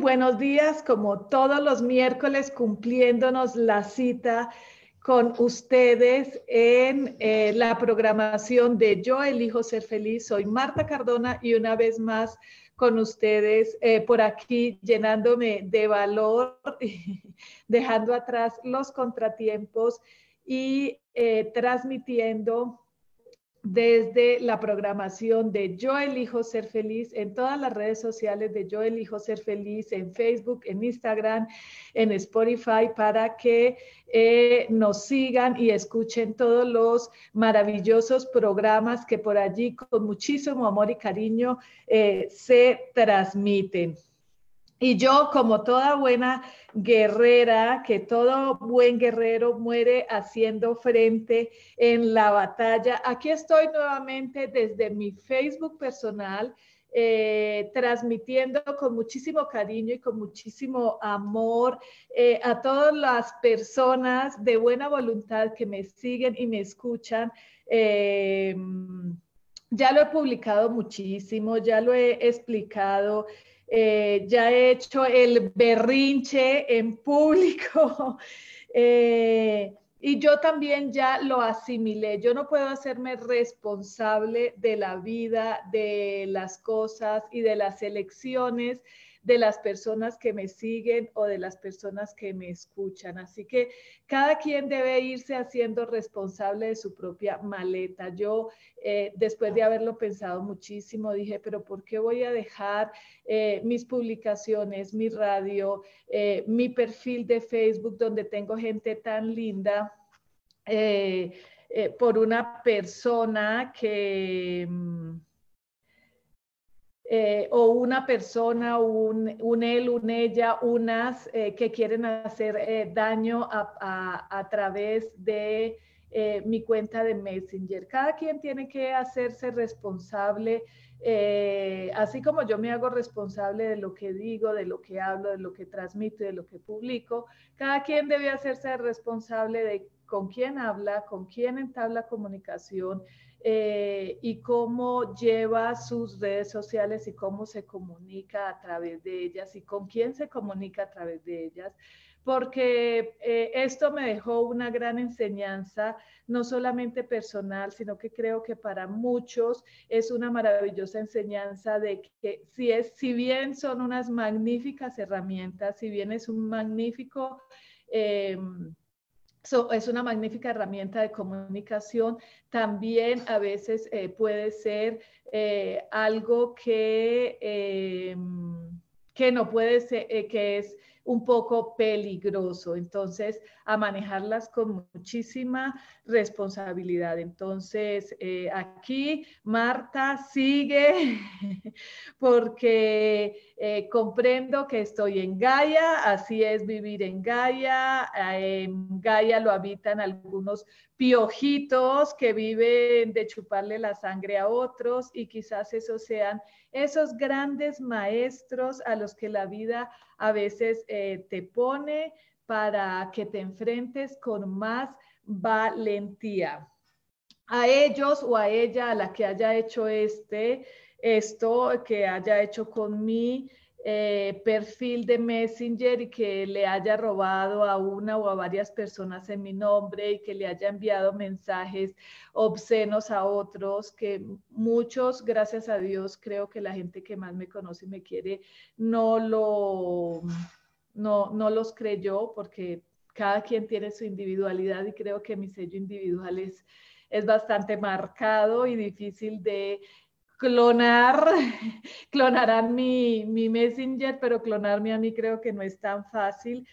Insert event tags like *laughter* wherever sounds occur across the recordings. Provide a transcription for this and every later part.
Buenos días, como todos los miércoles, cumpliéndonos la cita con ustedes en eh, la programación de Yo elijo ser feliz. Soy Marta Cardona y una vez más con ustedes eh, por aquí llenándome de valor, *laughs* dejando atrás los contratiempos y eh, transmitiendo desde la programación de Yo Elijo Ser Feliz en todas las redes sociales de Yo Elijo Ser Feliz, en Facebook, en Instagram, en Spotify, para que eh, nos sigan y escuchen todos los maravillosos programas que por allí con muchísimo amor y cariño eh, se transmiten. Y yo, como toda buena guerrera, que todo buen guerrero muere haciendo frente en la batalla, aquí estoy nuevamente desde mi Facebook personal, eh, transmitiendo con muchísimo cariño y con muchísimo amor eh, a todas las personas de buena voluntad que me siguen y me escuchan. Eh, ya lo he publicado muchísimo, ya lo he explicado. Eh, ya he hecho el berrinche en público *laughs* eh, y yo también ya lo asimilé. Yo no puedo hacerme responsable de la vida, de las cosas y de las elecciones de las personas que me siguen o de las personas que me escuchan. Así que cada quien debe irse haciendo responsable de su propia maleta. Yo, eh, después de haberlo pensado muchísimo, dije, pero ¿por qué voy a dejar eh, mis publicaciones, mi radio, eh, mi perfil de Facebook donde tengo gente tan linda? por una persona que... Mm, eh, o una persona, un, un, él, un ella, unas eh, que quieren hacer eh, daño a, a, través de mi cuenta de Messenger. Cada quien tiene que hacerse responsable, así como yo me hago responsable de lo que digo, de lo que hablo, de lo que transmito, de lo que publico, cada quien debe hacerse responsable de con quién habla, con quién entabla comunicación, eh, y cómo lleva sus redes sociales y cómo se comunica a través de ellas y con quién se comunica a través de ellas, porque eh, esto me dejó una gran enseñanza, no solamente personal, sino que creo que para muchos es una maravillosa enseñanza de que si, es, si bien son unas magníficas herramientas, si bien es un magnífico... Eh, es una magnífica herramienta de comunicación. También a veces eh, puede ser eh, algo que, em, que no puede ser, eh, que es un poco peligroso. Entonces, a manejarlas con muchísima responsabilidad. Entonces, eh, aquí Marta sigue *laughs* porque eh, comprendo que estoy en Gaia, así es vivir en Gaia. En Gaia lo habitan algunos piojitos que viven de chuparle la sangre a otros y quizás esos sean esos grandes maestros a los que la vida a veces eh, te pone para que te enfrentes con más valentía. A ellos o a ella, a la que haya hecho este, esto, que haya hecho con mí, eh, perfil de Messenger y que le haya robado a una o a varias personas en mi nombre y que le haya enviado mensajes obscenos a otros, que muchos, gracias a Dios, creo que la gente que más me conoce y me quiere no lo no, no los creyó porque cada quien tiene su individualidad y creo que mi sello individual es, es bastante marcado y difícil de clonar, *laughs* clonarán mi, mi Messenger, pero clonarme a mí creo que no es tan fácil.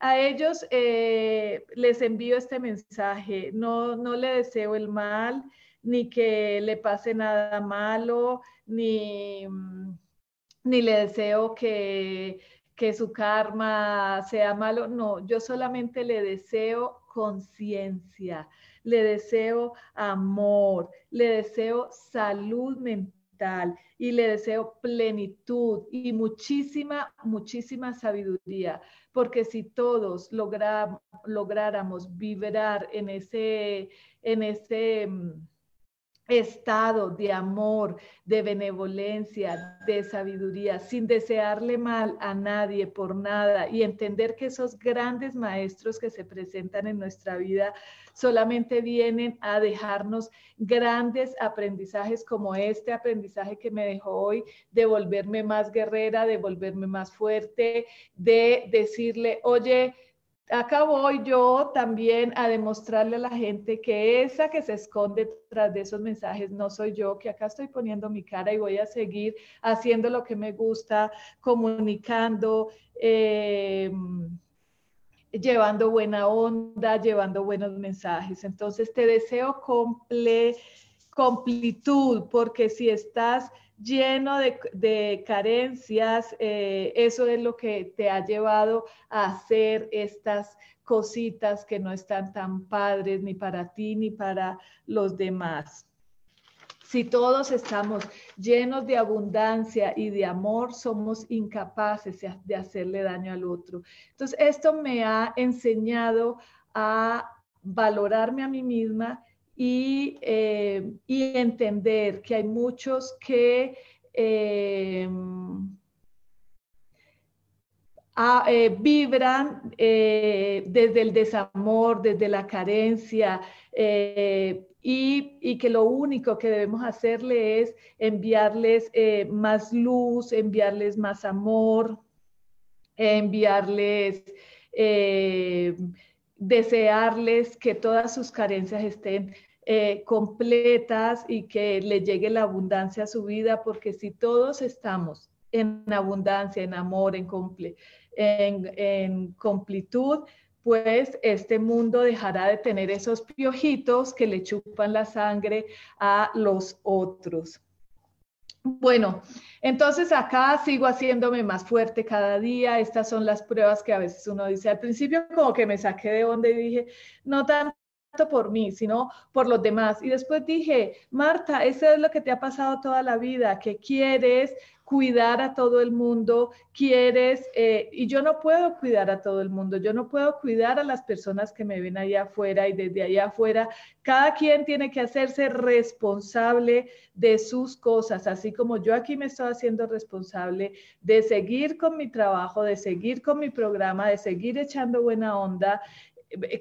A ellos eh, les envío este mensaje, no, no le deseo el mal, ni que le pase nada malo, ni, ni le deseo que, que su karma sea malo, no, yo solamente le deseo conciencia, le deseo amor, le deseo salud mental y le deseo plenitud y muchísima, muchísima sabiduría, porque si todos lográramos vibrar en ese, en ese mm, estado de amor, de benevolencia, de sabiduría, sin desearle mal a nadie por nada y entender que esos grandes maestros que se presentan en nuestra vida solamente vienen a dejarnos grandes aprendizajes como este aprendizaje que me dejó hoy de volverme más guerrera, de volverme más fuerte, de decirle, oye, acá voy yo también a demostrarle a la gente que esa que se esconde tras de esos mensajes no soy yo, que acá estoy poniendo mi cara y voy a seguir haciendo lo que me gusta, comunicando. Eh, llevando buena onda, llevando buenos mensajes. Entonces te deseo comple, completud, porque si estás lleno de, carencias, eh, eso es lo que te ha llevado a hacer estas cositas que no están tan padres ni para ti ni para los demás. Si todos estamos llenos de abundancia y de amor, somos incapaces de hacerle daño al otro. Entonces, esto me ha enseñado a valorarme a mí misma y, eh, entender que hay muchos que... Eh, eh, vibran desde el desamor, desde la carencia, y, que lo único que debemos hacerle es enviarles más luz, enviarles más amor, enviarles, desearles que todas sus carencias estén eh, completas y que le llegue la abundancia a su vida, porque si todos estamos en abundancia, en amor, en, en, en completud, pues este mundo dejará de tener esos piojitos que le chupan la sangre a los otros. Bueno, entonces acá sigo haciéndome más fuerte cada día. Estas son las pruebas que a veces uno dice al principio como que me saqué de onda y dije, no tanto por mí, sino por los demás. Y después dije, Marta, eso es lo que te ha pasado toda la vida, que quieres cuidar a todo el mundo, quieres, eh, y yo no puedo cuidar a todo el mundo, yo no puedo cuidar a las personas que me ven allá afuera y desde allá afuera, cada quien tiene que hacerse responsable de sus cosas, así como yo aquí me estoy haciendo responsable de seguir con mi trabajo, de seguir con mi programa, de seguir echando buena onda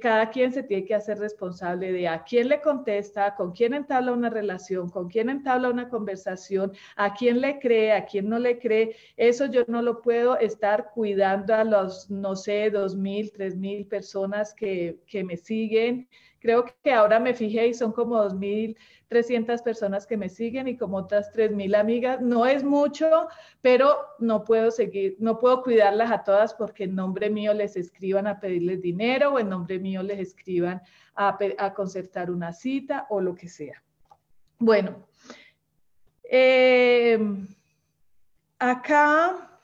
cada quien se tiene que hacer responsable de a quién le contesta, con quién entabla una relación, con quién entabla una conversación, a quién le cree, a quién no le cree. Eso yo no lo puedo estar cuidando a los, no sé, dos mil, tres mil personas que, que me siguen. Creo que ahora me fijé y son como dos mil 300 personas que me siguen y como otras 3.000 amigas. No es mucho, pero no puedo seguir, no puedo cuidarlas a todas porque en nombre mío les escriban a pedirles dinero o en nombre mío les escriban a, a concertar una cita o lo que sea. Bueno, em, acá,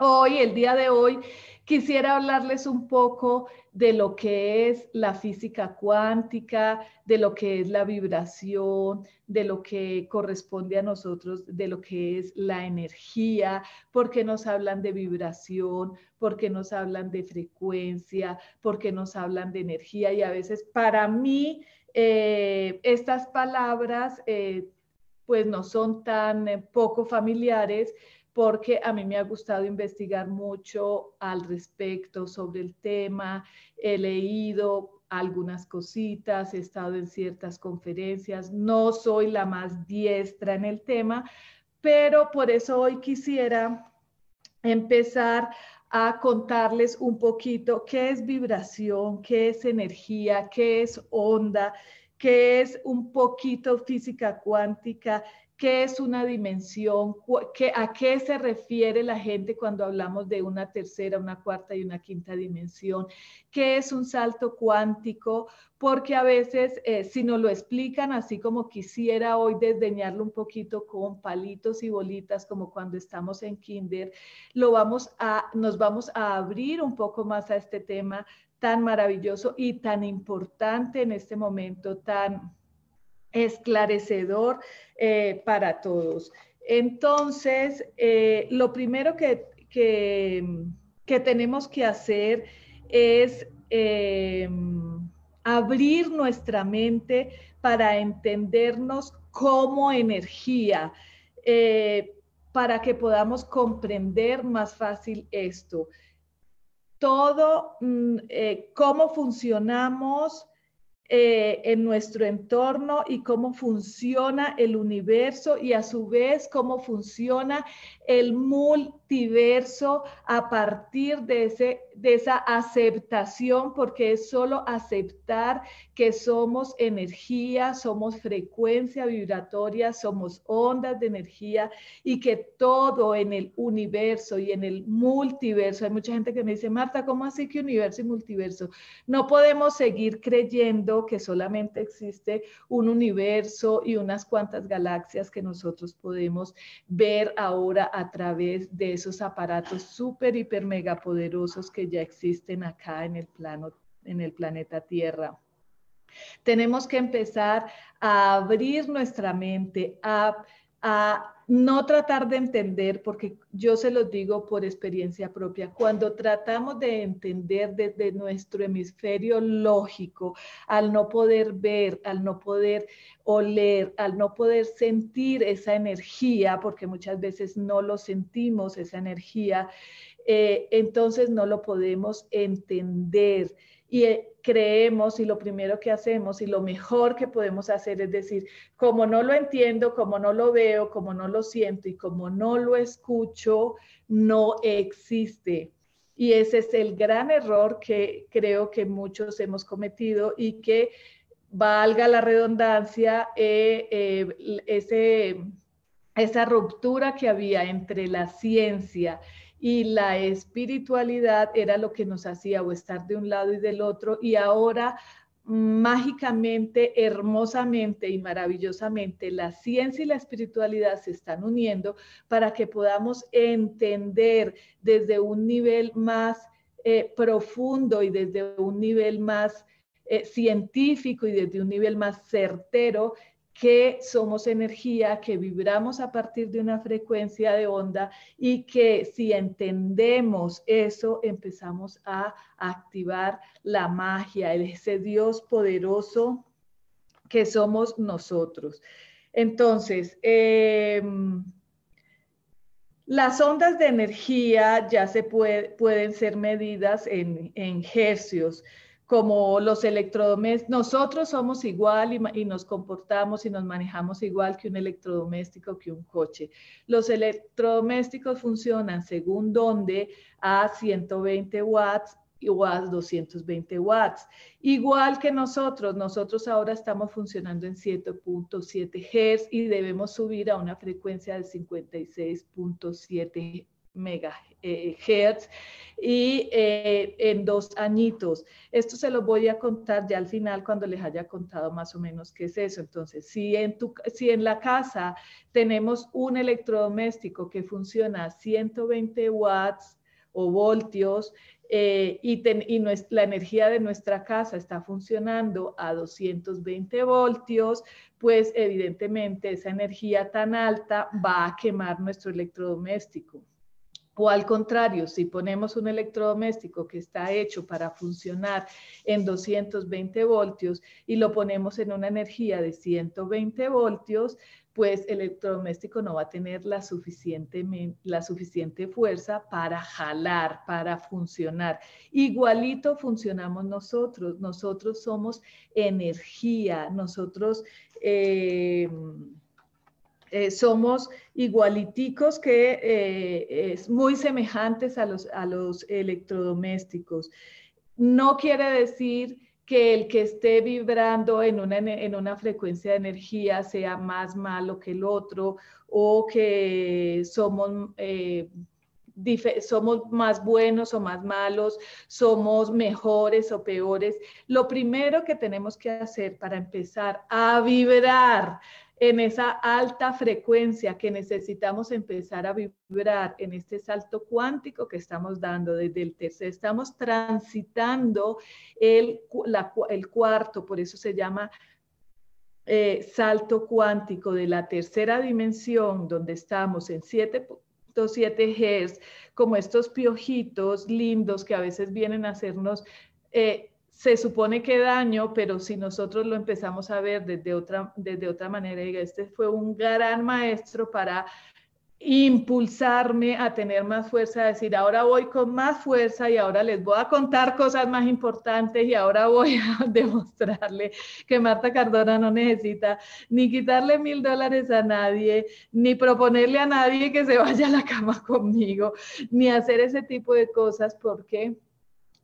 hoy, el día de hoy, quisiera hablarles un poco de lo que es la física cuántica, de lo que es la vibración, de lo que corresponde a nosotros, de lo que es la energía, porque nos hablan de vibración, porque nos hablan de frecuencia, porque nos hablan de energía. Y a veces para mí eh, estas palabras eh, pues no son tan eh, poco familiares porque a mí me ha gustado investigar mucho al respecto sobre el tema, he leído algunas cositas, he estado en ciertas conferencias, no soy la más diestra en el tema, pero por eso hoy quisiera empezar a contarles un poquito qué es vibración, qué es energía, qué es onda, qué es un poquito física cuántica, qué es una dimensión, a qué se refiere la gente cuando hablamos de una tercera, una cuarta y una quinta dimensión, qué es un salto cuántico, porque a veces eh, si nos lo explican así como quisiera hoy desdeñarlo un poquito con palitos y bolitas como cuando estamos en kinder, lo vamos a, nos vamos a abrir un poco más a este tema tan maravilloso y tan importante en este momento, tan esclarecedor eh, para todos. Entonces, eh, lo primero que, que, tenemos que hacer es eh, abrir nuestra mente para entendernos como energía, para que podamos comprender más fácil esto. Todo, mm, cómo funcionamos, eh, en nuestro entorno y cómo funciona el universo y a su vez cómo funciona el multiverso a partir de, ese, de esa aceptación, porque es solo aceptar que somos energía, somos frecuencia vibratoria, somos ondas de energía y que todo en el universo y en el multiverso, hay mucha gente que me dice, Marta, ¿cómo así que universo y multiverso? No podemos seguir creyendo que solamente existe un universo y unas cuantas galaxias que nosotros podemos ver ahora a través de esos aparatos súper, hiper, mega poderosos que ya existen acá en el plano, en el planeta Tierra. Tenemos que empezar a abrir nuestra mente, a, a no tratar de entender, porque yo se los digo por experiencia propia, cuando tratamos de entender desde nuestro hemisferio lógico, al no poder ver, al no poder oler, al no poder sentir esa energía, porque muchas veces no lo sentimos, esa energía, eh, entonces no lo podemos entender y eh, creemos y lo primero que hacemos y lo mejor que podemos hacer es decir, como no lo entiendo, como no lo veo, como no lo siento y como no lo escucho, no existe. Y ese es el gran error que creo que muchos hemos cometido y que valga la redundancia, eh, esa ruptura que había entre la ciencia y la espiritualidad era lo que nos hacía o estar de un lado y del otro y ahora mágicamente, hermosamente y maravillosamente la ciencia y la espiritualidad se están uniendo para que podamos entender desde un nivel más eh, profundo y desde un nivel más eh, científico y desde un nivel más certero que somos energía, que vibramos a partir de una frecuencia de onda y que si entendemos eso, empezamos a activar la magia, ese Dios poderoso que somos nosotros. Entonces, em, las ondas de energía ya se pueden ser medidas en, en hercios como los electrodomésticos, nosotros somos igual y, nos comportamos y nos manejamos igual que un electrodoméstico, que un coche. Los electrodomésticos funcionan según dónde a 120 watts o a 220 watts. Igual que nosotros, nosotros ahora estamos funcionando en 7.7 Hz y debemos subir a una frecuencia de 56.7 megahertz y eh, en dos añitos. Esto se lo voy a contar ya al final cuando les haya contado más o menos qué es eso. Entonces, si en, tu, si en la casa tenemos un electrodoméstico que funciona a 120 watts o voltios, eh, y, y la energía de nuestra casa está funcionando a 220 voltios, pues evidentemente esa energía tan alta va a quemar nuestro electrodoméstico. O al contrario, si ponemos un electrodoméstico que está hecho para funcionar en 220 voltios y lo ponemos en una energía de 120 voltios, pues el electrodoméstico no va a tener la suficiente, la suficiente fuerza para jalar, para funcionar. Igualito funcionamos nosotros. Nosotros somos energía, nosotros... Eh, eh, somos igualiticos que eh, es muy semejantes a los, a los electrodomésticos. No quiere decir que el que esté vibrando en una, en una frecuencia de energía sea más malo que el otro o que somos... Eh, somos más buenos o más malos, somos mejores o peores. Lo primero que tenemos que hacer para empezar a vibrar en esa alta frecuencia que necesitamos empezar a vibrar en este salto cuántico que estamos dando desde el tercer. Estamos transitando el, el cuarto, por eso se llama eh, salto cuántico de la tercera dimensión, donde estamos en 7.7 Hz, como estos piojitos lindos que a veces vienen a hacernos... Eh, se supone que daño, pero si nosotros lo empezamos a ver desde otra, desde otra manera, este fue un gran maestro para impulsarme a tener más fuerza, a decir, ahora voy con más fuerza y ahora les voy a contar cosas más importantes y ahora voy a *laughs* demostrarle que Marta Cardona no necesita ni quitarle mil dólares a nadie, ni proponerle a nadie que se vaya a la cama *laughs* conmigo, ni hacer ese tipo de cosas porque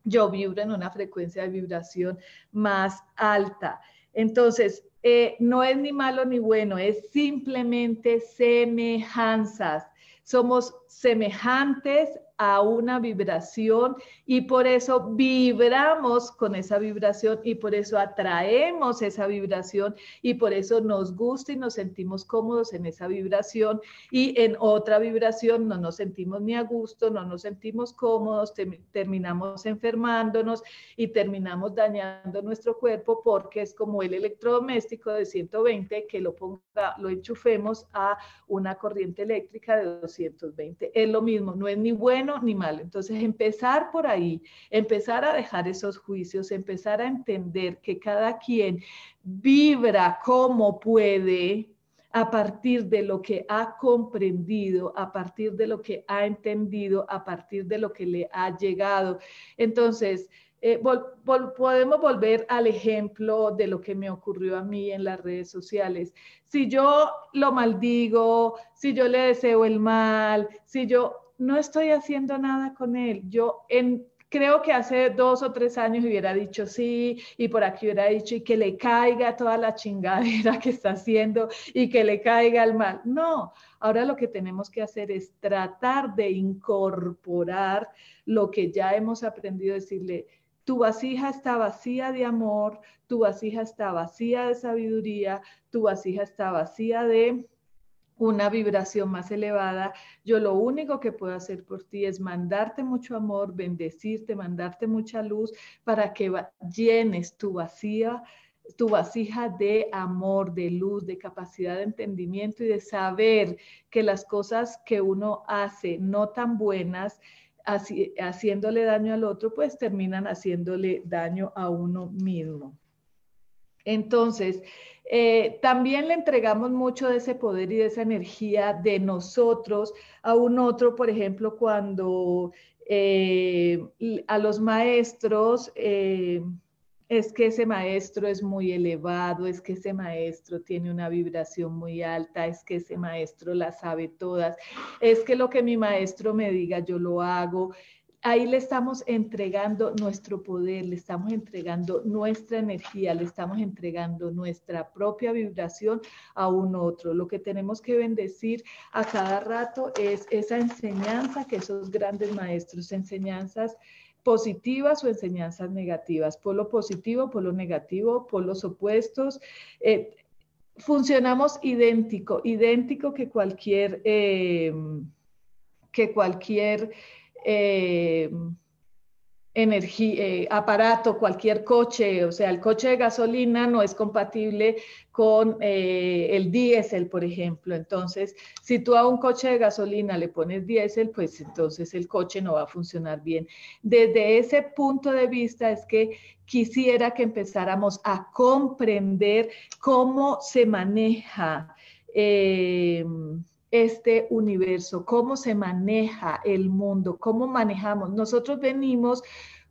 yo vibro en una frecuencia de vibración más alta. Entonces, eh, no es ni malo ni bueno, es simplemente semejanzas. Somos semejantes a una vibración y por eso vibramos con esa vibración y por eso atraemos esa vibración y por eso nos gusta y nos sentimos cómodos en esa vibración y en otra vibración no nos sentimos ni a gusto, no nos sentimos cómodos, terminamos enfermándonos y terminamos dañando nuestro cuerpo porque es como el electrodoméstico de 120 que lo ponga, lo enchufemos a una corriente eléctrica de 220. Es lo mismo, no es ni bueno ni mal. Entonces, empezar por ahí, empezar a dejar esos juicios, empezar a entender que cada quien vibra como puede a partir de lo que ha comprendido, a partir de lo que ha entendido, a partir de lo que le ha llegado. Entonces, eh, podemos volver al ejemplo de lo que me ocurrió a mí en las redes sociales. Si yo lo maldigo, si yo le deseo el mal, si yo no estoy haciendo nada con él. Yo en, creo que hace dos o tres años hubiera dicho sí y por aquí hubiera dicho y que le caiga toda la chingadera que está haciendo y que le caiga el mal. No, ahora lo que tenemos que hacer es tratar de incorporar lo que ya hemos aprendido, decirle, tu vasija está vacía de amor, tu vasija está vacía de sabiduría, tu vasija está vacía de una vibración más elevada, yo lo único que puedo hacer por ti es mandarte mucho amor, bendecirte, mandarte mucha luz para que llenes tu vacía, tu vasija de amor, de luz, de capacidad de entendimiento y de saber que las cosas que uno hace no tan buenas, haciéndole daño al otro, pues terminan haciéndole daño a uno mismo. Entonces, eh, también le entregamos mucho de ese poder y de esa energía de nosotros a un otro, por ejemplo, cuando eh, a los maestros, eh, es que ese maestro es muy elevado, es que ese maestro tiene una vibración muy alta, es que ese maestro la sabe todas, es que lo que mi maestro me diga yo lo hago, ahí le estamos entregando nuestro poder, le estamos entregando nuestra energía, le estamos entregando nuestra propia vibración a un otro. Lo que tenemos que bendecir a cada rato es esa enseñanza que esos grandes maestros, enseñanzas positivas o enseñanzas negativas, por lo positivo, por lo negativo, por los opuestos. Eh, funcionamos idéntico, idéntico que cualquier, eh, que cualquier eh, energía, eh, aparato, cualquier coche, o sea, el coche de gasolina no es compatible con eh, el diésel, por ejemplo. Entonces, si tú a un coche de gasolina le pones diésel, pues entonces el coche no va a funcionar bien. Desde ese punto de vista es que quisiera que empezáramos a comprender cómo se maneja. Eh, este universo, cómo se maneja el mundo, cómo manejamos. Nosotros venimos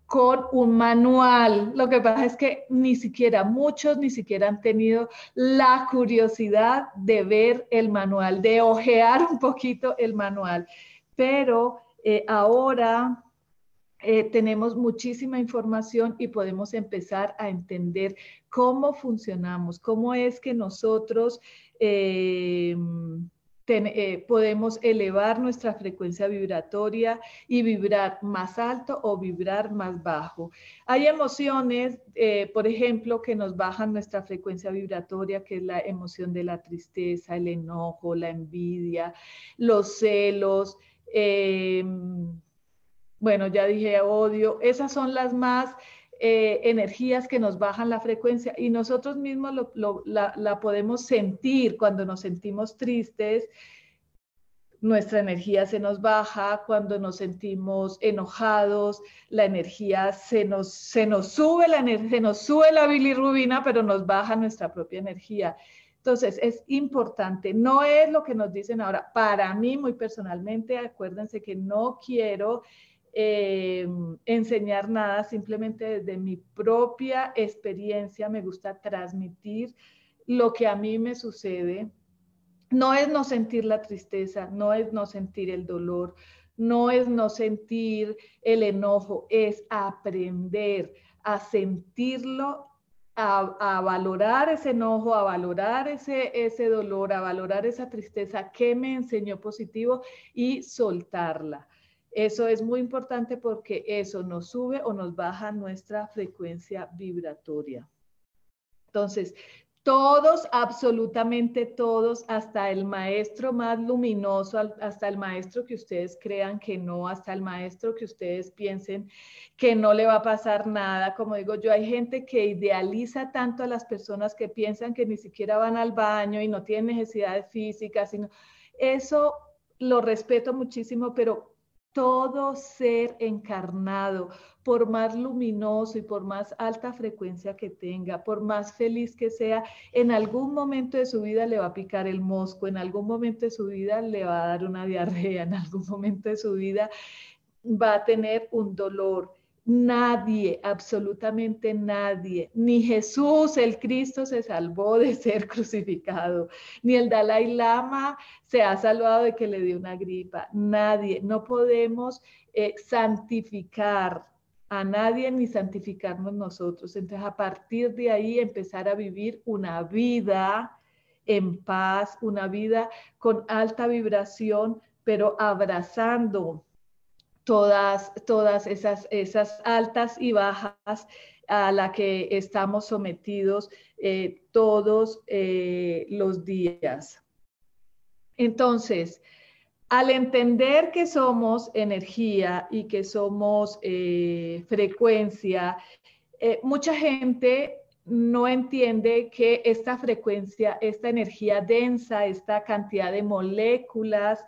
con un manual. Lo que pasa es que ni siquiera muchos ni siquiera han tenido la curiosidad de ver el manual, de ojear un poquito el manual. Pero eh, ahora eh, tenemos muchísima información y podemos empezar a entender cómo funcionamos, cómo es que nosotros eh, eh, podemos elevar nuestra frecuencia vibratoria y vibrar más alto o vibrar más bajo. Hay emociones, por ejemplo, que nos bajan nuestra frecuencia vibratoria, que es la emoción de la tristeza, el enojo, la envidia, los celos bueno, ya dije odio, esas son las más eh, energías que nos bajan la frecuencia y nosotros mismos la, podemos sentir cuando nos sentimos tristes. Nuestra energía se nos baja cuando nos sentimos enojados, la energía se nos, se nos sube, la se nos sube la bilirrubina, pero nos baja nuestra propia energía. Entonces, es importante, no es lo que nos dicen ahora. Para mí, muy personalmente, acuérdense que no quiero eh, enseñar nada, simplemente desde mi propia experiencia me gusta transmitir lo que a mí me sucede. No es no sentir la tristeza, no es no sentir el dolor, no es no sentir el enojo, es aprender a sentirlo, a, valorar ese enojo, a valorar ese, ese dolor, a valorar esa tristeza que me enseñó positivo y soltarla. Eso es muy importante porque eso nos sube o nos baja nuestra frecuencia vibratoria. Entonces, todos, absolutamente todos, hasta el maestro más luminoso, hasta el maestro que ustedes crean que no, hasta el maestro que ustedes piensen que no le va a pasar nada. Como digo yo, hay gente que idealiza tanto a las personas que piensan que ni siquiera van al baño y no tienen necesidades físicas, sino eso lo respeto muchísimo, pero todo ser encarnado, por más luminoso y por más alta frecuencia que tenga, por más feliz que sea, en algún momento de su vida le va a picar el mosco, en algún momento de su vida le va a dar una diarrea, en algún momento de su vida va a tener un dolor. Nadie, absolutamente nadie, ni Jesús el Cristo se salvó de *laughs* ser crucificado, ni el Dalai Lama se ha salvado de que le dio una gripa, nadie, no podemos eh, santificar a nadie ni santificarnos nosotros. Entonces, a partir de ahí empezar a vivir una vida en paz, una vida con alta vibración, pero abrazando todas, todas esas, esas altas y bajas a la que estamos sometidos eh, todos eh, los días. Entonces, al entender que somos energía y que somos eh, frecuencia, mucha gente no entiende que esta frecuencia, esta energía densa, esta cantidad de moléculas,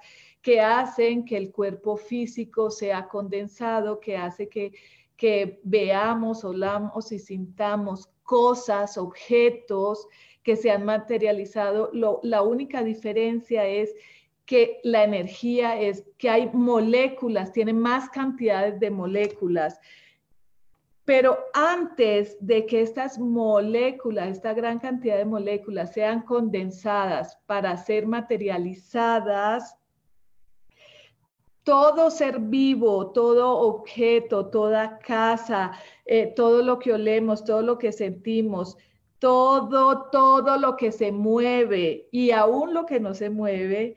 que hacen que el cuerpo físico sea condensado, que hace que, que veamos, olamos y sintamos cosas, objetos que se han materializado. la única diferencia es que la energía es que hay moléculas, tiene más cantidades de moléculas. Pero antes de que estas moléculas, esta gran cantidad de moléculas sean condensadas para ser materializadas, todo ser vivo, todo objeto, toda casa, eh, todo lo que olemos, todo lo que sentimos, todo, todo lo que se mueve y aún lo que no se mueve,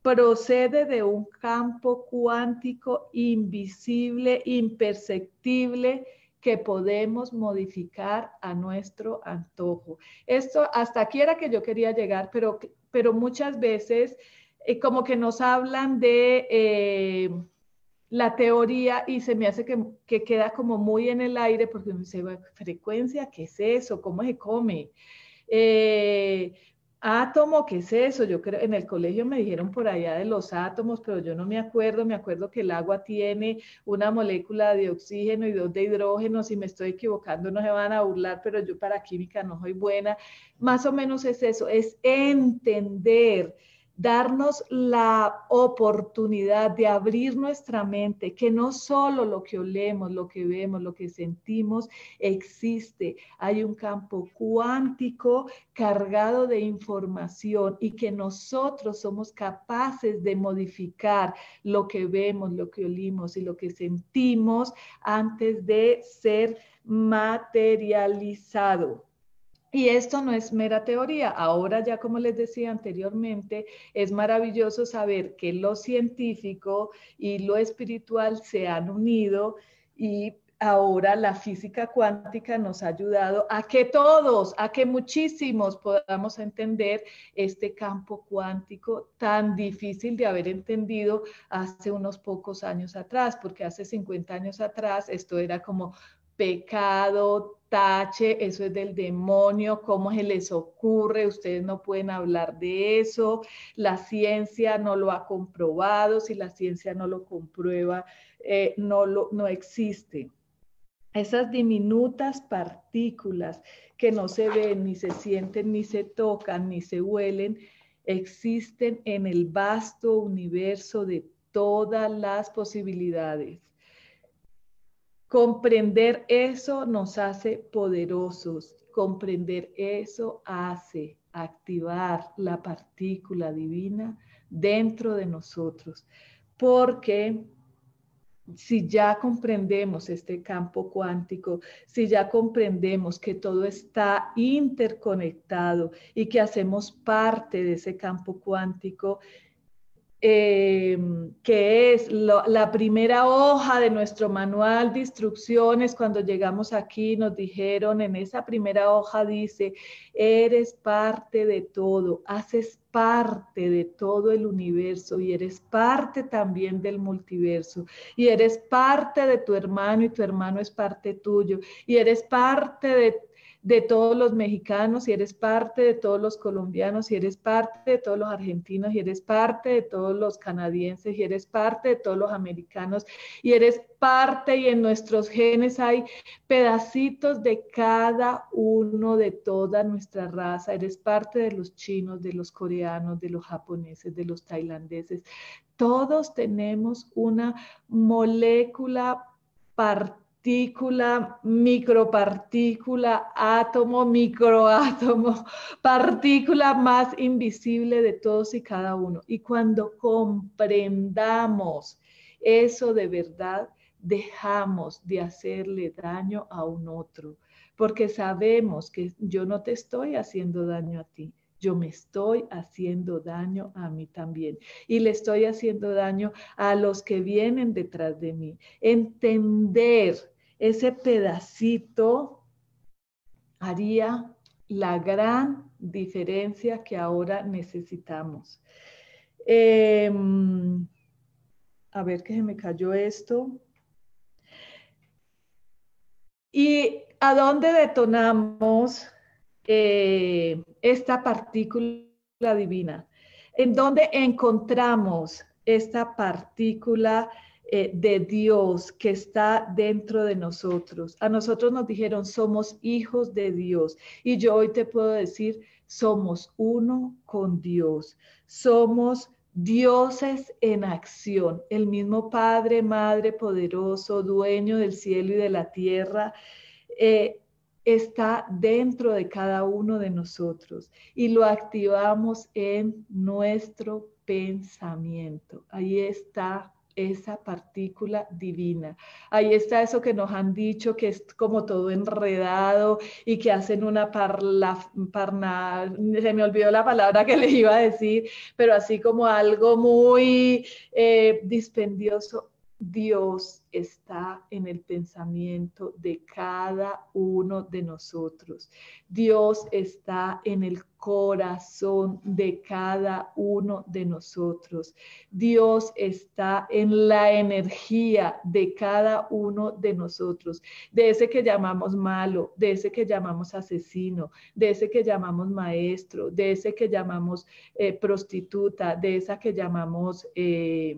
procede de un campo cuántico invisible, imperceptible, que podemos modificar a nuestro antojo. Esto hasta aquí era que yo quería llegar, pero, pero muchas veces eh, como que nos hablan de eh, la teoría y se me hace que, queda como muy en el aire porque me dice, frecuencia, ¿qué es eso? ¿Cómo se come? Eh, átomo, ¿qué es eso? Yo creo, en el colegio me dijeron por allá de los átomos, pero yo no me acuerdo, me acuerdo que el agua tiene una molécula de oxígeno y dos de hidrógeno, si me estoy equivocando no se van a burlar, pero yo para química no soy buena. Más o menos es eso, es entender darnos la oportunidad de abrir nuestra mente, que no solo lo que olemos, lo que vemos, lo que sentimos existe. Hay un campo cuántico cargado de información y que nosotros somos capaces de modificar lo que vemos, lo que olimos y lo que sentimos antes de ser materializado. Y esto no es mera teoría. Ahora ya, como les decía anteriormente, es maravilloso saber que lo científico y lo espiritual se han unido y ahora la física cuántica nos ha ayudado a que todos, a que muchísimos podamos entender este campo cuántico tan difícil de haber entendido hace unos pocos años atrás, porque hace 50 años atrás esto era como pecado, tache, eso es del demonio, ¿cómo se les ocurre? Ustedes no pueden hablar de eso, la ciencia no lo ha comprobado, si la ciencia no lo comprueba, eh, no, lo, no existe. Esas diminutas partículas que no se ven, ni se sienten, ni se tocan, ni se huelen, existen en el vasto universo de todas las posibilidades. Comprender eso nos hace poderosos. Comprender eso hace activar la partícula divina dentro de nosotros. Porque si ya comprendemos este campo cuántico, si ya comprendemos que todo está interconectado y que hacemos parte de ese campo cuántico, Em, que es la primera hoja de nuestro manual de instrucciones. Cuando llegamos aquí nos dijeron, en esa primera hoja dice, eres parte de todo, haces parte de todo el universo y eres parte también del multiverso y eres parte de tu hermano y tu hermano es parte tuyo y eres parte de de todos los mexicanos, y eres parte de todos los colombianos, y eres parte de todos los argentinos, y eres parte de todos los canadienses, y eres parte de todos los americanos, y eres parte y en nuestros genes hay pedacitos de cada uno de toda nuestra raza. Eres parte de los chinos, de los coreanos, de los japoneses, de los tailandeses. Todos tenemos una molécula parte partícula, micropartícula, átomo, microátomo, *laughs* partícula más invisible de todos y cada uno. Y cuando comprendamos eso de verdad, dejamos de hacerle daño a un otro, porque sabemos que yo no te estoy haciendo daño a ti, yo me estoy haciendo daño a mí también. Y le estoy haciendo daño a los que vienen detrás de mí. Entender ese pedacito haría la gran diferencia que ahora necesitamos. Em, a ver que se me cayó esto. ¿Y a dónde detonamos eh, esta partícula divina? ¿En dónde encontramos esta partícula eh, de Dios que está dentro de nosotros. A nosotros nos dijeron, somos hijos de Dios. Y yo hoy te puedo decir, somos uno con Dios. Somos dioses en acción. El mismo Padre, Madre poderoso, dueño del cielo y de la tierra. Eh, está dentro de cada uno de nosotros y lo activamos en nuestro pensamiento. Ahí está esa partícula divina. Ahí está eso que nos han dicho que es como todo enredado y que hacen una parla, parna, se me olvidó la palabra que *laughs* le iba a decir, pero así como algo muy eh, dispendioso. Dios está en el pensamiento de cada uno de nosotros. Dios está en el corazón de cada uno de nosotros. Dios está en la energía de cada uno de nosotros, de ese que llamamos malo, de ese que llamamos asesino, de ese que llamamos maestro, de ese que llamamos eh, prostituta, de esa que llamamos... Eh,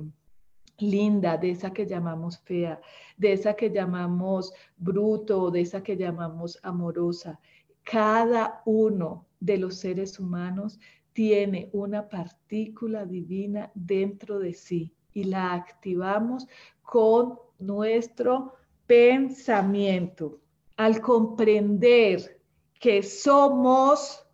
linda, de esa que llamamos fea, de esa que llamamos bruto, de esa que llamamos amorosa. Cada uno de los seres humanos tiene una partícula divina dentro de sí y la activamos con nuestro pensamiento. Al comprender que somos,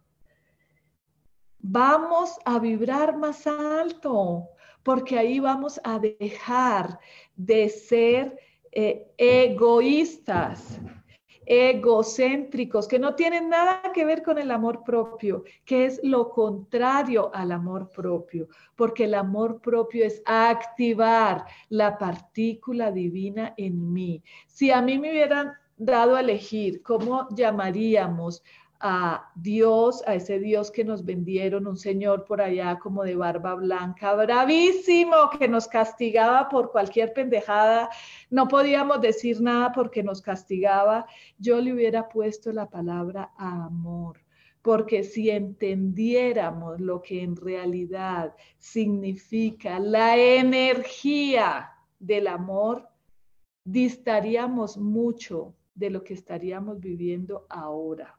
vamos a vibrar más alto, porque ahí vamos a dejar de ser eh, egoístas, egocéntricos, que no tienen nada que ver con el amor propio, que es lo contrario al amor propio, porque el amor propio es activar la partícula divina en mí. Si a mí me hubieran dado a elegir cómo llamaríamos a Dios, a ese Dios que nos vendieron, un señor por allá como de barba blanca, bravísimo, que nos castigaba por cualquier pendejada, no podíamos decir nada porque nos castigaba, yo le hubiera puesto la palabra amor. Porque si entendiéramos lo que en realidad significa la energía del amor, distaríamos mucho de lo que estaríamos viviendo ahora.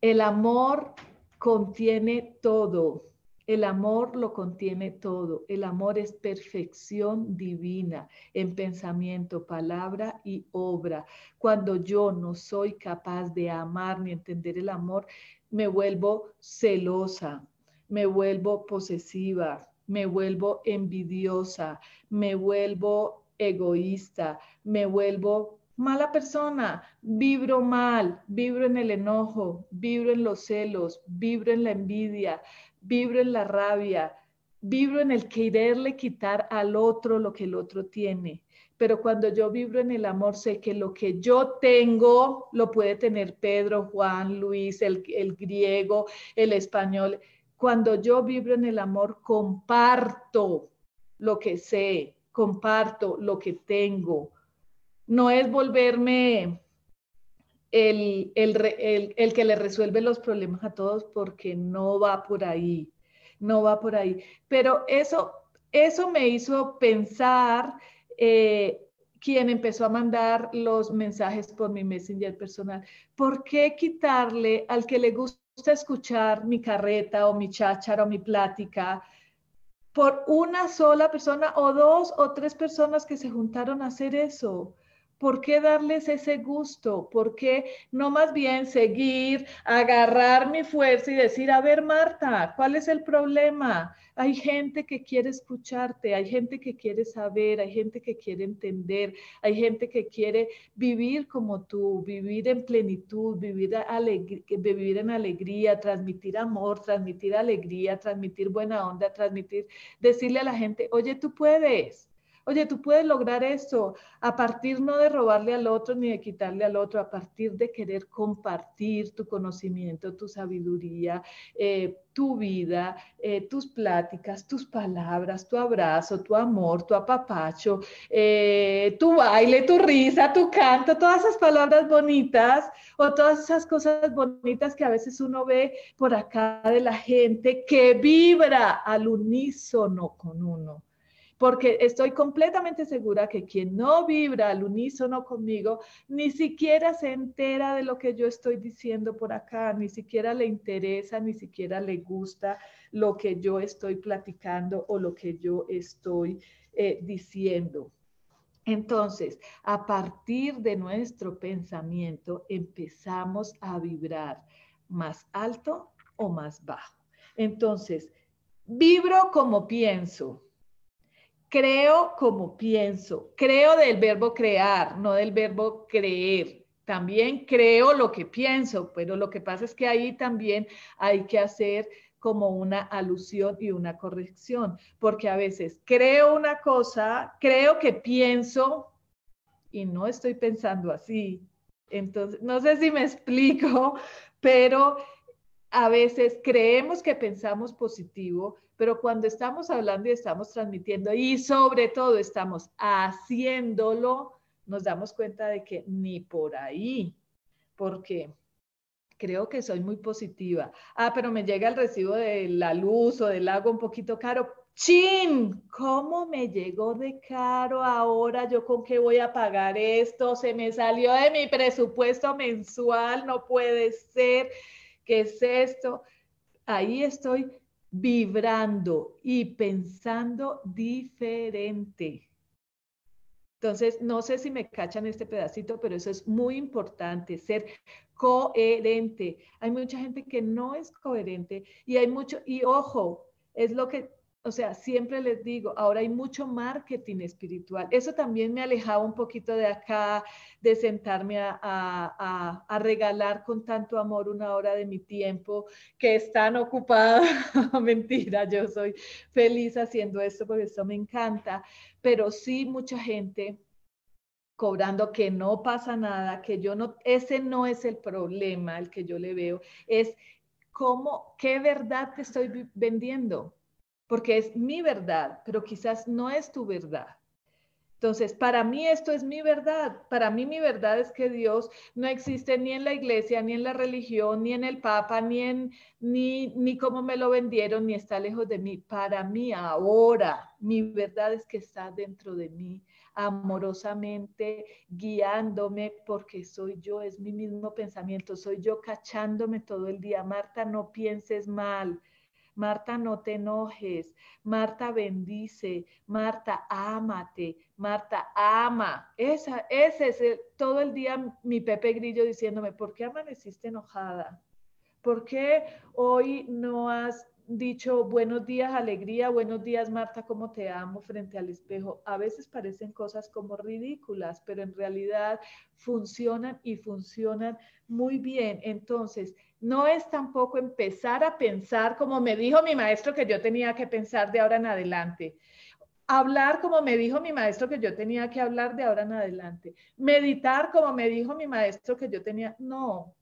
El amor contiene todo. El amor lo contiene todo. El amor es perfección divina en pensamiento, palabra y obra. Cuando yo no soy capaz de amar ni entender el amor, me vuelvo celosa, me vuelvo posesiva, me vuelvo envidiosa, me vuelvo egoísta, me vuelvo mala persona, vibro mal, vibro en el enojo, vibro en los celos, vibro en la envidia, vibro en la rabia, vibro en el quererle quitar al otro lo que el otro tiene. Pero cuando yo vibro en el amor, sé que lo que yo tengo lo puede tener Pedro, Juan, Luis, el, el griego, el español. Cuando yo vibro en el amor, comparto lo que sé, comparto lo que tengo, no es volverme el, que le resuelve los problemas a todos porque no va por ahí, no va por ahí. Pero eso, eso me hizo pensar, eh, quien empezó a mandar los mensajes por mi messenger personal, ¿por qué quitarle al que le gusta escuchar mi carreta o mi cháchara o mi plática? por una sola persona o dos o tres personas que se juntaron a hacer eso. ¿Por qué darles ese gusto? ¿Por qué no más bien seguir, agarrar mi fuerza y decir, a ver, Marta, ¿cuál es el problema? Hay gente que quiere escucharte, hay gente que quiere saber, hay gente que quiere entender, hay gente que quiere vivir como tú, vivir en plenitud, vivir, vivir en alegría, transmitir amor, transmitir alegría, transmitir buena onda, transmitir, decirle a la gente, oye, tú puedes Oye, tú puedes lograr esto a partir no de robarle al otro ni de quitarle al otro, a partir de querer compartir tu conocimiento, tu sabiduría, eh, tu vida, eh, tus pláticas, tus palabras, tu abrazo, tu amor, tu apapacho, eh, tu baile, tu risa, tu canto, todas esas palabras bonitas o todas esas cosas bonitas que a veces uno ve por acá de la gente que vibra al unísono con uno porque estoy completamente segura que quien no vibra al unísono conmigo, ni siquiera se entera de lo que yo estoy diciendo por acá, ni siquiera le interesa, ni siquiera le gusta lo que yo estoy platicando o lo que yo estoy eh, diciendo. Entonces, a partir de nuestro pensamiento empezamos a vibrar más alto o más bajo. Entonces, vibro como pienso, Creo como pienso. Creo del verbo crear, no del verbo creer. También creo lo que pienso, pero lo que pasa es que ahí también hay que hacer como una alusión y una corrección, porque a veces creo una cosa, creo que pienso y no estoy pensando así. Entonces, no sé si me *laughs* explico, pero a veces creemos que pensamos positivo, pero cuando estamos hablando y estamos transmitiendo y sobre todo estamos haciéndolo, nos damos cuenta de que ni por ahí, porque creo que soy muy positiva. Ah, pero me llega el recibo de la luz o del agua un poquito caro. ¡Chin! ¿Cómo me llegó de caro ahora? ¿Yo con qué voy a pagar esto? Se me salió de mi presupuesto mensual, no puede ser. ¿Qué es esto? ahí estoy vibrando y pensando diferente. Entonces, no sé si me cachan este pedacito, pero eso es muy importante, ser coherente. Hay mucha gente que no es coherente y hay mucho, y ojo, es lo que o sea, siempre les digo, ahora hay mucho marketing espiritual. Eso también me alejaba un poquito de acá, de sentarme a, regalar con tanto amor una hora de mi tiempo que es tan ocupada. *laughs* Mentira, yo soy feliz haciendo esto porque esto me encanta, pero sí mucha gente cobrando que no pasa nada, que yo no, ese no es el problema, el que yo le veo, es cómo, qué verdad te estoy vendiendo porque es mi verdad, pero quizás no es tu verdad. Entonces, para mí esto es mi verdad. Para mí mi verdad es que Dios no existe ni en la iglesia, ni en la religión, ni en el Papa, ni en ni ni cómo me lo vendieron, ni está lejos de mí. Para mí ahora mi verdad es que está dentro de mí, amorosamente guiándome porque soy yo, es mi mismo pensamiento, soy yo cachándome todo el día. Marta, no pienses mal. Marta, no te enojes. Marta, bendice. Marta, ámate. Marta, ama. Esa, ese es todo el día mi Pepe Grillo diciéndome, ¿por qué amaneciste enojada? ¿Por qué hoy no has dicho buenos días, alegría, buenos días, Marta, cómo te amo frente al espejo? A veces parecen cosas como ridículas, pero en realidad funcionan y funcionan muy bien. Entonces, no es tampoco empezar a pensar como me dijo mi maestro que yo tenía que pensar de ahora en adelante. Hablar como me dijo mi maestro que yo tenía que hablar de ahora en adelante. Meditar como me dijo mi maestro que yo tenía. No,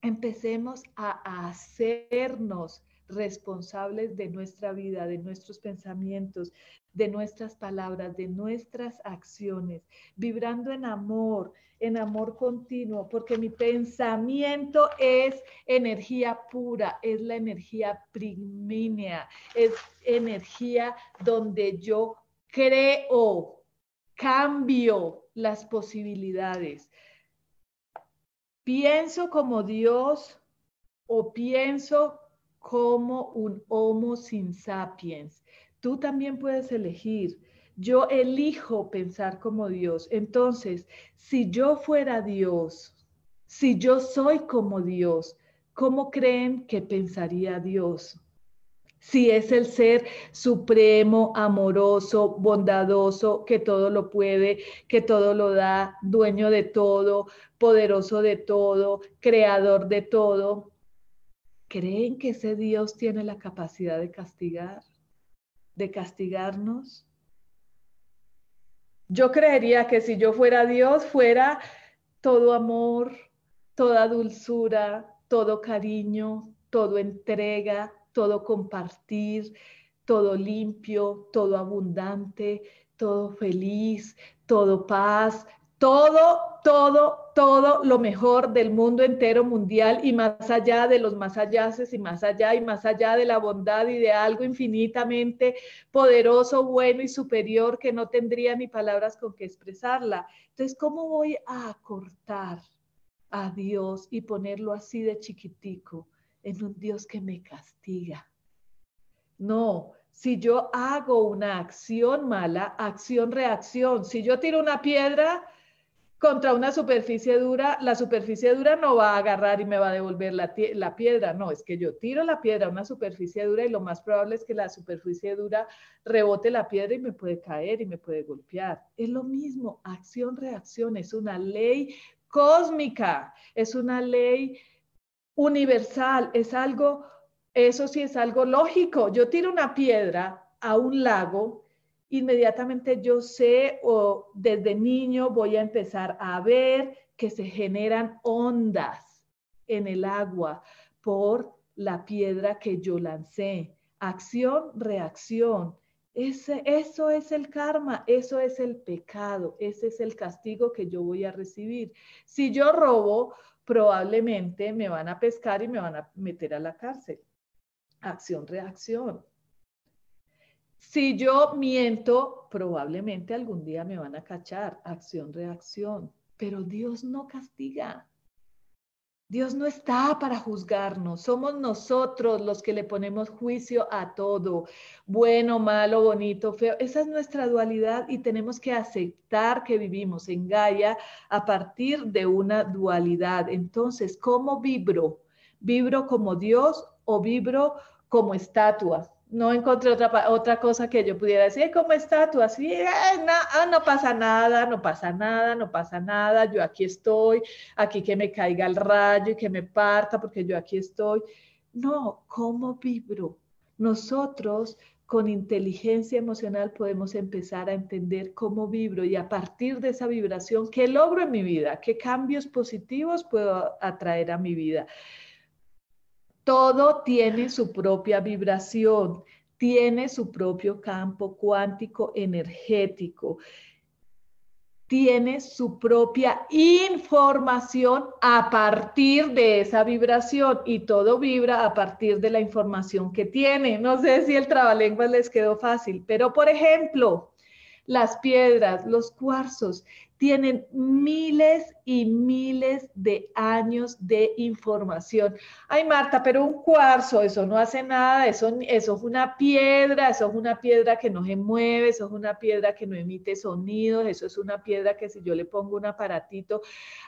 empecemos a hacernos responsables de nuestra vida, de nuestros pensamientos, de nuestras palabras, de nuestras acciones, vibrando en amor, en amor continuo, porque mi pensamiento es energía pura, es la energía primínea, es energía donde yo creo, cambio las posibilidades. Pienso como Dios o pienso como un Homo sin sapiens. Tú también puedes elegir. Yo elijo pensar como Dios. Entonces, si yo fuera Dios, si yo soy como Dios, ¿cómo creen que pensaría Dios? Si es el ser supremo, amoroso, bondadoso, que todo lo puede, que todo lo da, dueño de todo, poderoso de todo, creador de todo, ¿creen que ese Dios tiene la capacidad de castigar? ¿De castigarnos? Yo creería que si yo fuera Dios, fuera todo amor, toda dulzura, todo cariño, todo entrega, todo compartir, todo limpio, todo abundante, todo feliz, todo paz, todo, todo, todo lo mejor del mundo entero mundial y más allá de los más allá y más allá y más allá de la bondad y de algo infinitamente poderoso, bueno y superior que no tendría ni palabras con que expresarla. Entonces, ¿cómo voy a cortar a Dios y ponerlo así de chiquitico en un Dios que me castiga? No, si yo hago una acción mala, acción-reacción. Si yo tiro una piedra, contra una superficie dura, la superficie dura no va a agarrar y me va a devolver la, piedra, no, es que yo tiro la piedra a una superficie dura y lo más probable es que la superficie dura rebote la piedra y me puede caer y me puede golpear. Es lo mismo, acción-reacción, es una ley cósmica, es una ley universal, es algo, eso sí es algo lógico. Yo tiro una piedra a un lago inmediatamente yo sé o desde niño voy a empezar a ver que se generan ondas en el agua por la piedra que yo lancé. Acción, reacción. Ese, eso es el karma, eso es el pecado, ese es el castigo que yo voy a recibir. Si yo robo, probablemente me van a pescar y me van a meter a la cárcel. Acción, reacción. Si yo miento, probablemente algún día me van a cachar, acción, reacción, pero Dios no castiga. Dios no está para juzgarnos, somos nosotros los que le ponemos juicio a todo, bueno, malo, bonito, feo. Esa es nuestra dualidad y tenemos que aceptar que vivimos en Gaia a partir de una dualidad. Entonces, ¿cómo vibro? ¿Vibro como Dios o vibro como estatua? No encontré otra, otra cosa que yo pudiera decir, como estatua, así, eh, ah, no pasa nada, no pasa nada, no pasa nada, yo aquí estoy, aquí que me caiga el rayo y que me parta porque yo aquí estoy. No, ¿cómo vibro? Nosotros con inteligencia emocional podemos empezar a entender cómo vibro y a partir de esa vibración, ¿qué logro en mi vida? ¿Qué cambios positivos puedo atraer a mi vida? Todo tiene su propia vibración, tiene su propio campo cuántico energético, tiene su propia información a partir de esa vibración y todo vibra a partir de la información que tiene. No sé si el trabalenguas les quedó fácil, pero por ejemplo, las piedras, los cuarzos, tienen miles y miles de años de información. Ay, Marta, pero un cuarzo, eso no hace nada, eso, es una piedra, eso es una piedra que no se mueve, eso es una piedra que no emite sonidos, eso es una piedra que si yo le pongo un aparatito,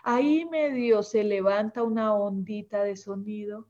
ahí medio se levanta una ondita de sonido.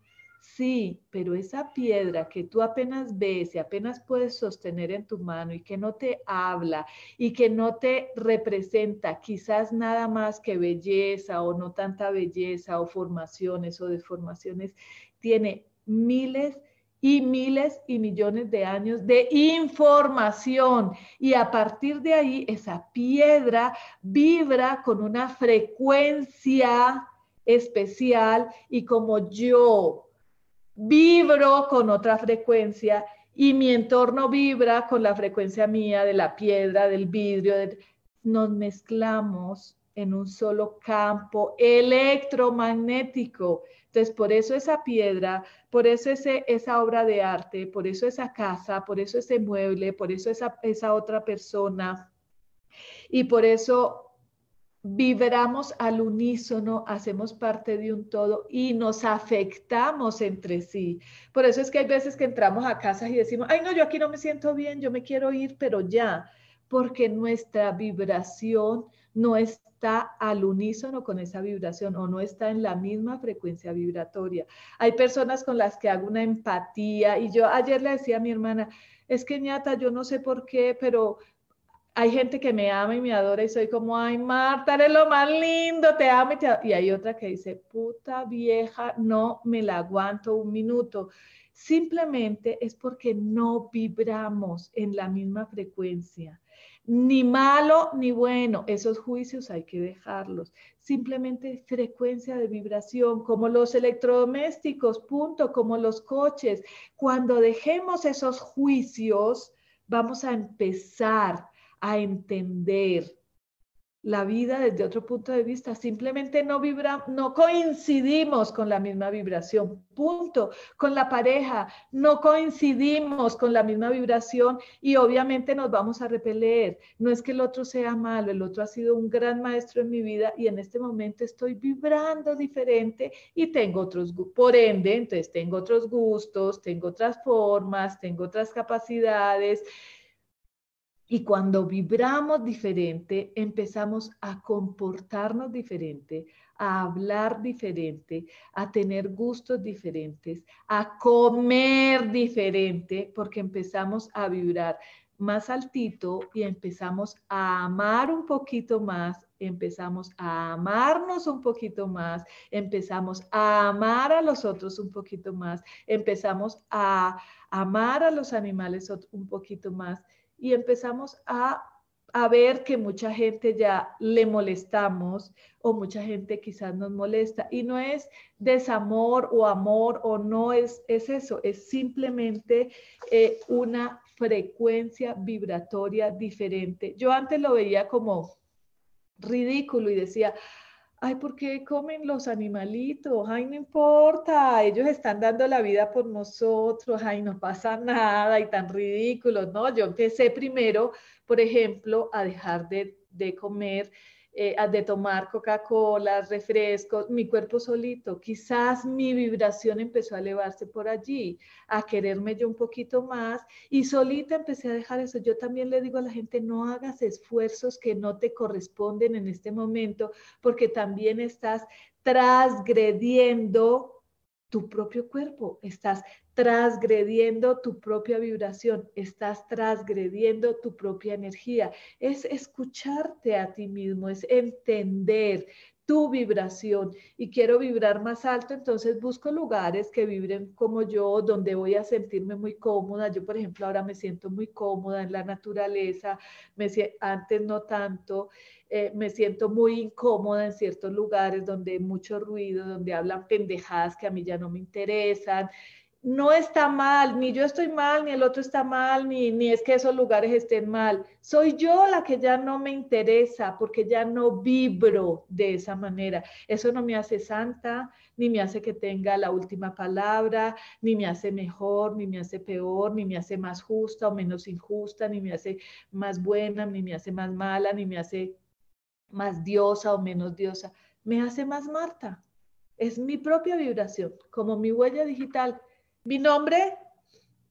Sí, pero esa piedra que tú apenas ves y apenas puedes sostener en tu mano y que no te habla y que no te representa quizás nada más que belleza o no tanta belleza o formaciones o deformaciones, tiene miles y miles y millones de años de información. Y a partir de ahí, esa piedra vibra con una frecuencia especial y como yo vibro con otra frecuencia y mi entorno vibra con la frecuencia mía de la piedra, del vidrio, nos mezclamos en un solo campo electromagnético. Entonces, por eso esa piedra, por eso ese, esa obra de arte, por eso esa casa, por eso ese mueble, por eso esa, esa otra persona, y por eso vibramos al unísono, hacemos parte de un todo y nos afectamos entre sí. Por eso es que hay veces que entramos a casas y decimos, ay no, yo aquí no me siento bien, yo me quiero ir, pero ya, porque nuestra vibración no está al unísono con esa vibración o no está en la misma frecuencia vibratoria. Hay personas con las que hago una empatía y yo ayer le decía a mi hermana, es que ñata, yo no sé por qué, pero hay gente que me ama y me adora y soy como, ay, Marta, eres lo más lindo, te amo. Y, y hay otra que dice, puta vieja, no me la aguanto un minuto. Simplemente es porque no vibramos en la misma frecuencia. Ni malo ni bueno, esos juicios hay que dejarlos. Simplemente frecuencia de vibración, como los electrodomésticos, punto, como los coches. Cuando dejemos esos juicios, vamos a empezar a entender la vida desde otro punto de vista. Simplemente no vibra, no coincidimos con la misma vibración. Punto. Con la pareja no coincidimos con la misma vibración y obviamente nos vamos a repeler. No es que el otro sea malo, el otro ha sido un gran maestro en mi vida y en este momento estoy vibrando diferente y tengo otros, por ende, entonces tengo otros gustos, tengo otras formas, tengo otras capacidades y cuando vibramos diferente, empezamos a comportarnos diferente, a hablar diferente, a tener gustos diferentes, a comer diferente, porque empezamos a vibrar más altito y empezamos a amar un poquito más, empezamos a amarnos un poquito más, empezamos a amar a los otros un poquito más, empezamos a amar a los animales un poquito más y empezamos a, ver que mucha gente ya le molestamos o mucha gente quizás nos molesta. Y no es desamor o amor o no es, es eso, es simplemente eh, una frecuencia vibratoria diferente. Yo antes lo veía como ridículo y decía, ay, ¿por qué comen los animalitos? Ay, no importa, ellos están dando la vida por nosotros, ay, no pasa nada y tan ridículos, ¿no? Yo empecé primero, por ejemplo, a dejar de, de comer eh, de tomar Coca-Cola, refrescos, mi cuerpo solito. Quizás mi vibración empezó a elevarse por allí, a quererme yo un poquito más y solita empecé a dejar eso. Yo también le digo a la gente, no hagas esfuerzos que no te corresponden en este momento, porque también estás transgrediendo tu propio cuerpo, estás transgrediendo tu propia vibración, estás transgrediendo tu propia energía. Es escucharte a ti mismo, es entender tu vibración y quiero vibrar más alto, entonces busco lugares que vibren como yo, donde voy a sentirme muy cómoda. Yo, por ejemplo, ahora me siento muy cómoda en la naturaleza, me, antes no tanto. Eh, me siento muy incómoda en ciertos lugares donde hay mucho ruido, donde hablan pendejadas que a mí ya no me interesan no está mal, ni yo estoy mal, ni el otro está mal, ni, ni es que esos lugares estén mal. Soy yo la que ya no me interesa porque ya no vibro de esa manera. Eso no me hace santa, ni me hace que tenga la última palabra, ni me hace mejor, ni me hace peor, ni me hace más justa o menos injusta, ni me hace más buena, ni me hace más mala, ni me hace más diosa o menos diosa. Me hace más Marta. Es mi propia vibración, como mi huella digital mi nombre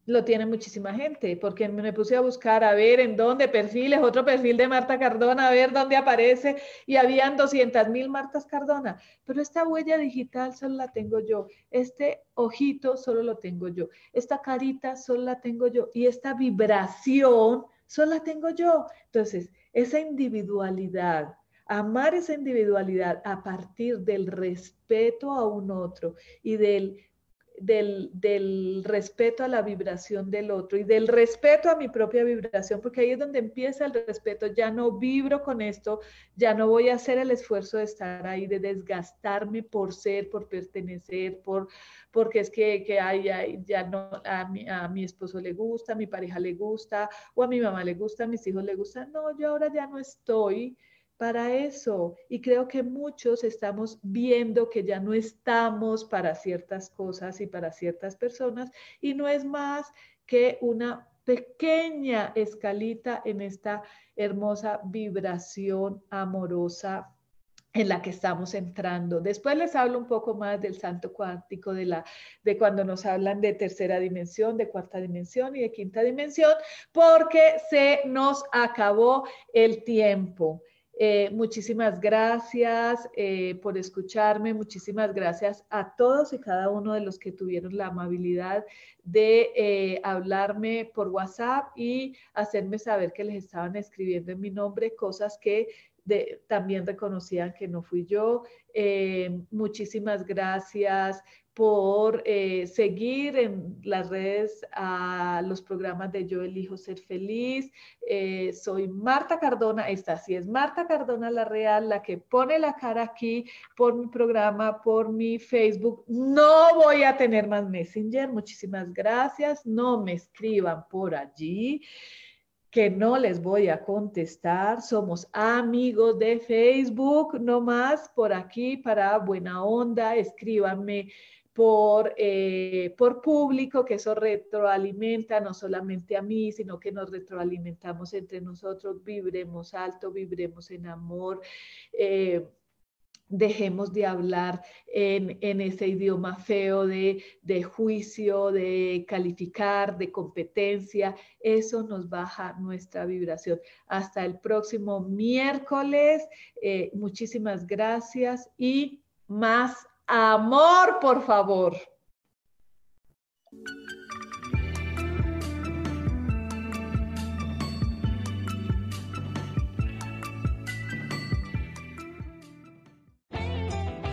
lo tiene muchísima gente, porque me puse a buscar a ver en dónde perfiles, otro perfil de Marta Cardona, a ver dónde aparece, y habían 200 mil Martas Cardona, pero esta huella digital solo la tengo yo, este ojito solo lo tengo yo, esta carita solo la tengo yo, y esta vibración solo la tengo yo. Entonces, esa individualidad, amar esa individualidad a partir del respeto a un otro y del del, respeto a la vibración del otro y del respeto a mi propia vibración, porque ahí es donde empieza el respeto. Ya no vibro con esto, ya no voy a hacer el esfuerzo de estar ahí, de desgastarme por ser, por pertenecer, por, porque es que, que ya no, a mi, a mi esposo le gusta, a mi pareja le gusta, o a mi mamá le gusta, a mis hijos le gusta. No, yo ahora ya no estoy para eso. Y creo que muchos estamos viendo que ya no estamos para ciertas cosas y para ciertas personas y no es más que una pequeña escalita en esta hermosa vibración amorosa en la que estamos entrando. Después les hablo un poco más del santo cuántico, de, la, de cuando nos hablan de tercera dimensión, de cuarta dimensión y de quinta dimensión, porque se nos acabó el tiempo. Eh, muchísimas gracias eh, por escucharme, muchísimas gracias a todos y cada uno de los que tuvieron la amabilidad de eh, hablarme por WhatsApp y hacerme saber que les estaban escribiendo en mi nombre cosas que también reconocían que no fui yo. muchísimas gracias por eh, seguir en las redes a los programas de Yo Elijo Ser Feliz. Eh, soy Marta Cardona, esta sí es Marta Cardona la Real, la que pone la cara aquí por mi programa, por mi Facebook. No voy a tener más Messenger, muchísimas gracias. No me escriban por allí que no les voy a contestar. Somos amigos de Facebook, no más por aquí para buena onda. Escríbanme por, eh, por público, que eso retroalimenta no solamente a mí, sino que nos retroalimentamos entre nosotros, vibremos alto, vibremos en amor. Eh, dejemos de hablar en, ese idioma feo de, de, juicio, de calificar, de competencia. Eso nos baja nuestra vibración. Hasta el próximo miércoles. Eh, muchísimas gracias y más Amor, por favor.